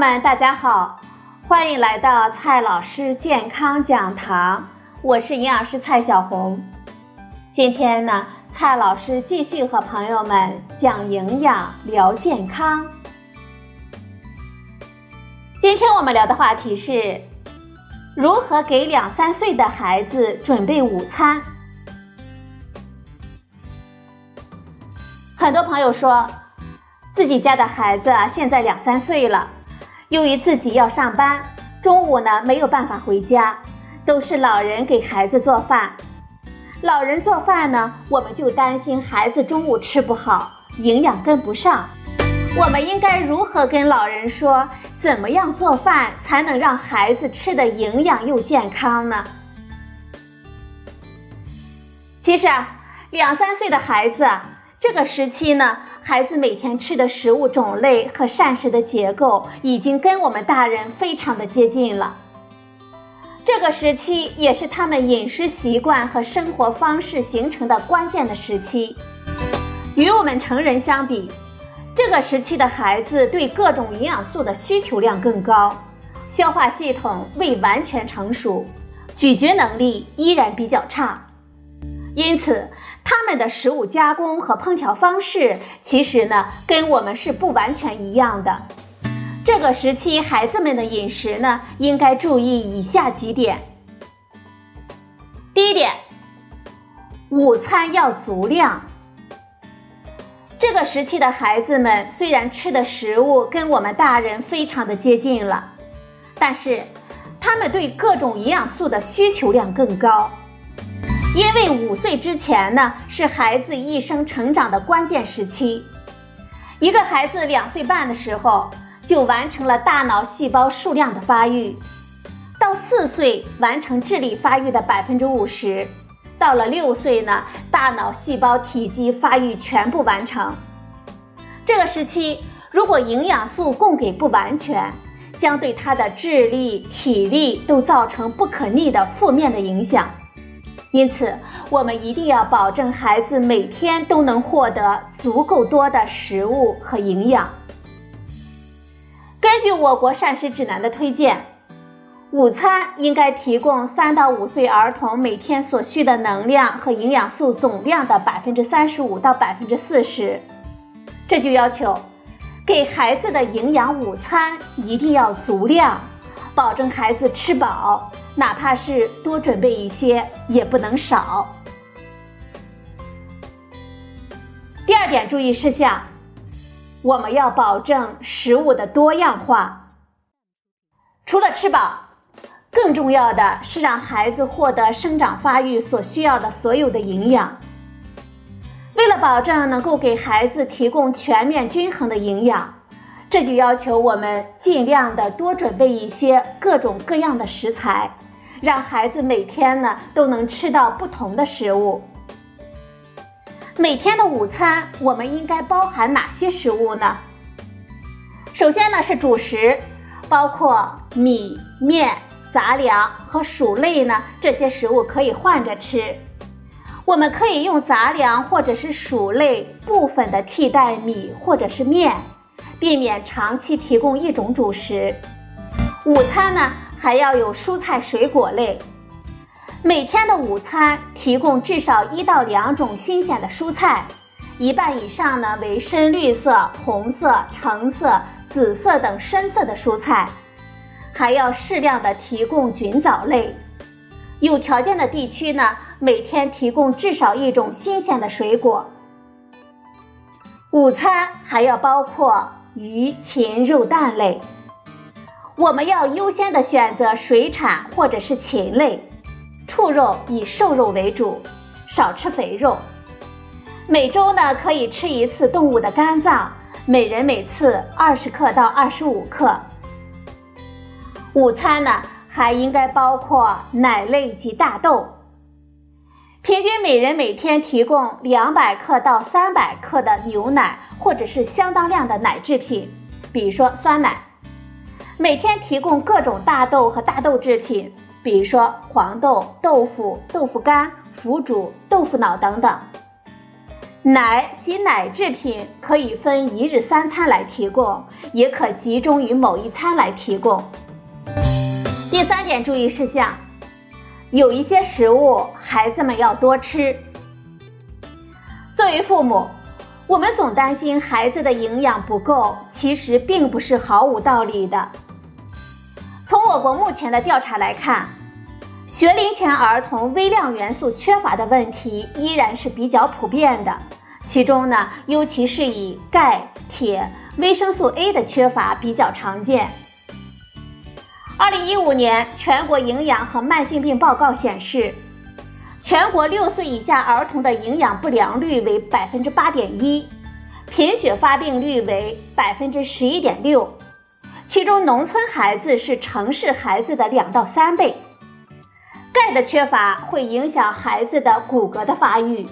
们，大家好，欢迎来到蔡老师健康讲堂，我是营养师蔡小红。今天呢，蔡老师继续和朋友们讲营养、聊健康。今天我们聊的话题是如何给两三岁的孩子准备午餐。很多朋友说，自己家的孩子啊，现在两三岁了。由于自己要上班，中午呢没有办法回家，都是老人给孩子做饭。老人做饭呢，我们就担心孩子中午吃不好，营养跟不上。我们应该如何跟老人说，怎么样做饭才能让孩子吃的营养又健康呢？其实啊，两三岁的孩子。这个时期呢，孩子每天吃的食物种类和膳食的结构已经跟我们大人非常的接近了。这个时期也是他们饮食习惯和生活方式形成的关键的时期。与我们成人相比，这个时期的孩子对各种营养素的需求量更高，消化系统未完全成熟，咀嚼能力依然比较差，因此。他们的食物加工和烹调方式，其实呢，跟我们是不完全一样的。这个时期孩子们的饮食呢，应该注意以下几点。第一点，午餐要足量。这个时期的孩子们虽然吃的食物跟我们大人非常的接近了，但是他们对各种营养素的需求量更高。因为五岁之前呢，是孩子一生成长的关键时期。一个孩子两岁半的时候，就完成了大脑细胞数量的发育，到四岁完成智力发育的百分之五十，到了六岁呢，大脑细胞体积发育全部完成。这个时期，如果营养素供给不完全，将对他的智力、体力都造成不可逆的负面的影响。因此，我们一定要保证孩子每天都能获得足够多的食物和营养。根据我国膳食指南的推荐，午餐应该提供三到五岁儿童每天所需的能量和营养素总量的百分之三十五到百分之四十。这就要求给孩子的营养午餐一定要足量，保证孩子吃饱。哪怕是多准备一些，也不能少。第二点注意事项，我们要保证食物的多样化。除了吃饱，更重要的是让孩子获得生长发育所需要的所有的营养。为了保证能够给孩子提供全面均衡的营养，这就要求我们尽量的多准备一些各种各样的食材。让孩子每天呢都能吃到不同的食物。每天的午餐我们应该包含哪些食物呢？首先呢是主食，包括米、面、杂粮和薯类呢，这些食物可以换着吃。我们可以用杂粮或者是薯类部分的替代米或者是面，避免长期提供一种主食。午餐呢？还要有蔬菜水果类，每天的午餐提供至少一到两种新鲜的蔬菜，一半以上呢为深绿色、红色、橙色、紫色等深色的蔬菜，还要适量的提供菌藻类。有条件的地区呢，每天提供至少一种新鲜的水果。午餐还要包括鱼、禽、肉、蛋类。我们要优先的选择水产或者是禽类，畜肉以瘦肉为主，少吃肥肉。每周呢可以吃一次动物的肝脏，每人每次二十克到二十五克。午餐呢还应该包括奶类及大豆，平均每人每天提供两百克到三百克的牛奶，或者是相当量的奶制品，比如说酸奶。每天提供各种大豆和大豆制品，比如说黄豆、豆腐、豆腐干、腐竹、豆腐脑等等。奶及奶制品可以分一日三餐来提供，也可集中于某一餐来提供。第三点注意事项，有一些食物孩子们要多吃。作为父母，我们总担心孩子的营养不够，其实并不是毫无道理的。从我国目前的调查来看，学龄前儿童微量元素缺乏的问题依然是比较普遍的，其中呢，尤其是以钙、铁、维生素 A 的缺乏比较常见。二零一五年全国营养和慢性病报告显示，全国六岁以下儿童的营养不良率为百分之八点一，贫血发病率为百分之十一点六，其中农村孩子是城市孩子的两到三倍。钙的缺乏会影响孩子的骨骼的发育，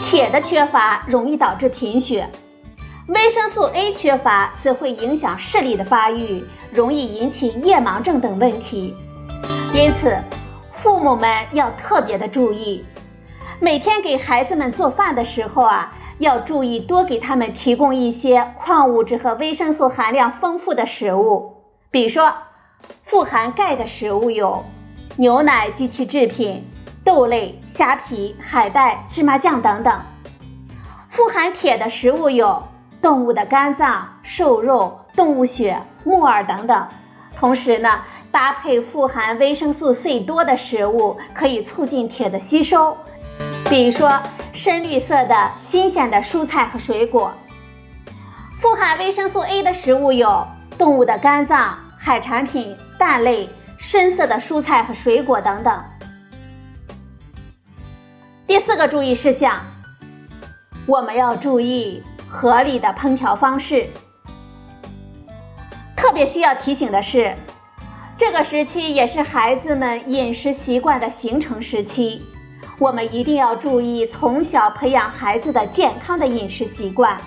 铁的缺乏容易导致贫血。维生素 A 缺乏则会影响视力的发育，容易引起夜盲症等问题。因此，父母们要特别的注意，每天给孩子们做饭的时候啊，要注意多给他们提供一些矿物质和维生素含量丰富的食物。比如说，富含钙的食物有牛奶及其制品、豆类、虾皮、海带、芝麻酱等等；富含铁的食物有。动物的肝脏、瘦肉、动物血、木耳等等。同时呢，搭配富含维生素 C 多的食物，可以促进铁的吸收。比如说，深绿色的新鲜的蔬菜和水果。富含维生素 A 的食物有动物的肝脏、海产品、蛋类、深色的蔬菜和水果等等。第四个注意事项，我们要注意。合理的烹调方式。特别需要提醒的是，这个时期也是孩子们饮食习惯的形成时期，我们一定要注意从小培养孩子的健康的饮食习惯。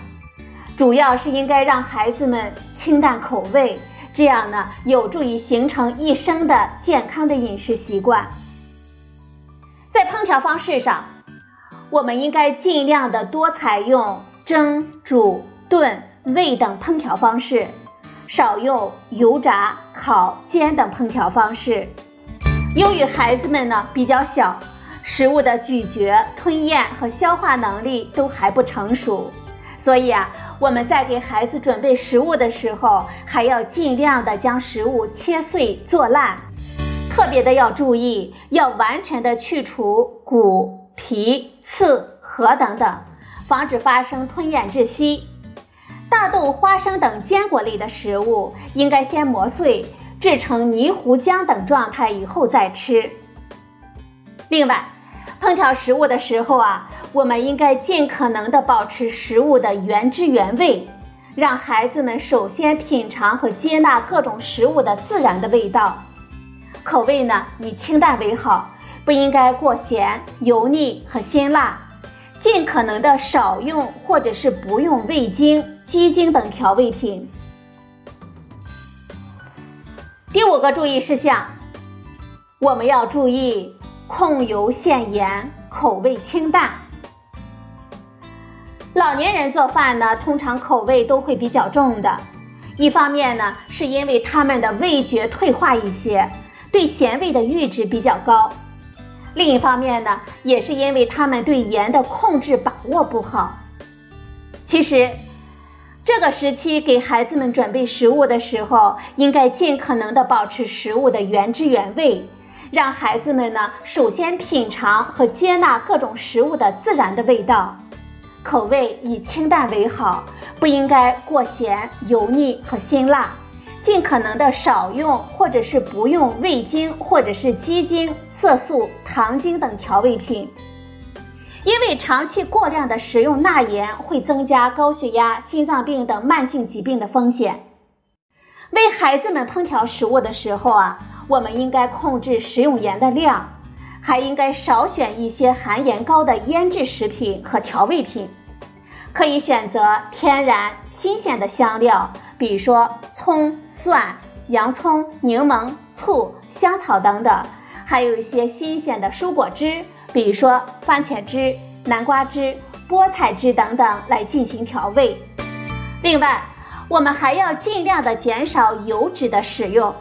主要是应该让孩子们清淡口味，这样呢有助于形成一生的健康的饮食习惯。在烹调方式上，我们应该尽量的多采用。蒸、煮、炖、煨等烹调方式，少用油炸、烤、煎等烹调方式。由于孩子们呢比较小，食物的咀嚼、吞咽和消化能力都还不成熟，所以啊，我们在给孩子准备食物的时候，还要尽量的将食物切碎做烂，特别的要注意，要完全的去除骨、皮、刺、核等等。防止发生吞咽窒息。大豆、花生等坚果类的食物应该先磨碎，制成泥糊浆等状态以后再吃。另外，烹调食物的时候啊，我们应该尽可能的保持食物的原汁原味，让孩子们首先品尝和接纳各种食物的自然的味道。口味呢，以清淡为好，不应该过咸、油腻和辛辣。尽可能的少用或者是不用味精、鸡精等调味品。第五个注意事项，我们要注意控油限盐，口味清淡。老年人做饭呢，通常口味都会比较重的，一方面呢，是因为他们的味觉退化一些，对咸味的阈值比较高。另一方面呢，也是因为他们对盐的控制把握不好。其实，这个时期给孩子们准备食物的时候，应该尽可能的保持食物的原汁原味，让孩子们呢首先品尝和接纳各种食物的自然的味道，口味以清淡为好，不应该过咸、油腻和辛辣。尽可能的少用或者是不用味精或者是鸡精、色素、糖精等调味品，因为长期过量的食用钠盐会增加高血压、心脏病等慢性疾病的风险。为孩子们烹调食物的时候啊，我们应该控制食用盐的量，还应该少选一些含盐高的腌制食品和调味品。可以选择天然新鲜的香料，比如说葱、蒜、洋葱、柠檬、醋、香草等等，还有一些新鲜的蔬果汁，比如说番茄汁、南瓜汁、菠菜汁等等来进行调味。另外，我们还要尽量的减少油脂的使用。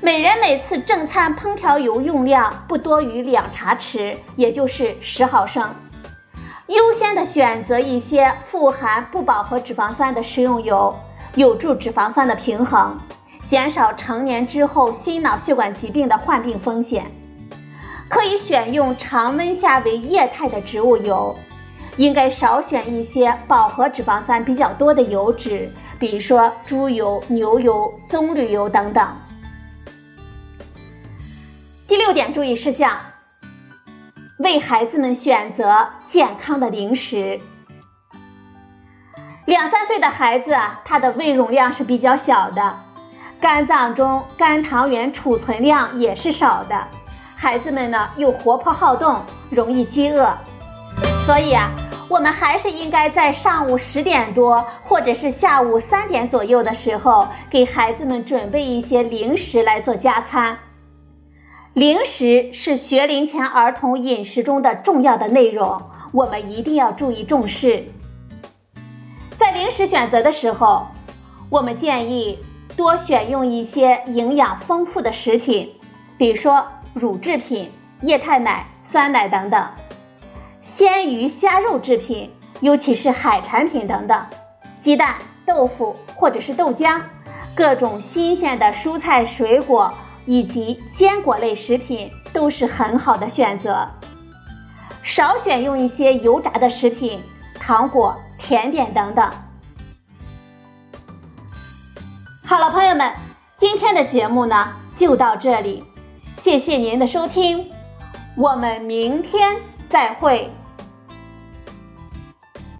每人每次正餐烹调油用量不多于两茶匙，也就是十毫升。优先的选择一些富含不饱和脂肪酸的食用油，有助脂肪酸的平衡，减少成年之后心脑血管疾病的患病风险。可以选用常温下为液态的植物油，应该少选一些饱和脂肪酸比较多的油脂，比如说猪油、牛油、棕榈油等等。第六点注意事项。为孩子们选择健康的零食。两三岁的孩子，他的胃容量是比较小的，肝脏中肝糖原储存量也是少的。孩子们呢又活泼好动，容易饥饿，所以啊，我们还是应该在上午十点多或者是下午三点左右的时候，给孩子们准备一些零食来做加餐。零食是学龄前儿童饮食中的重要的内容，我们一定要注意重视。在零食选择的时候，我们建议多选用一些营养丰富的食品，比如说乳制品、液态奶、酸奶等等；鲜鱼虾肉制品，尤其是海产品等等；鸡蛋、豆腐或者是豆浆，各种新鲜的蔬菜水果。以及坚果类食品都是很好的选择，少选用一些油炸的食品、糖果、甜点等等。好了，朋友们，今天的节目呢就到这里，谢谢您的收听，我们明天再会。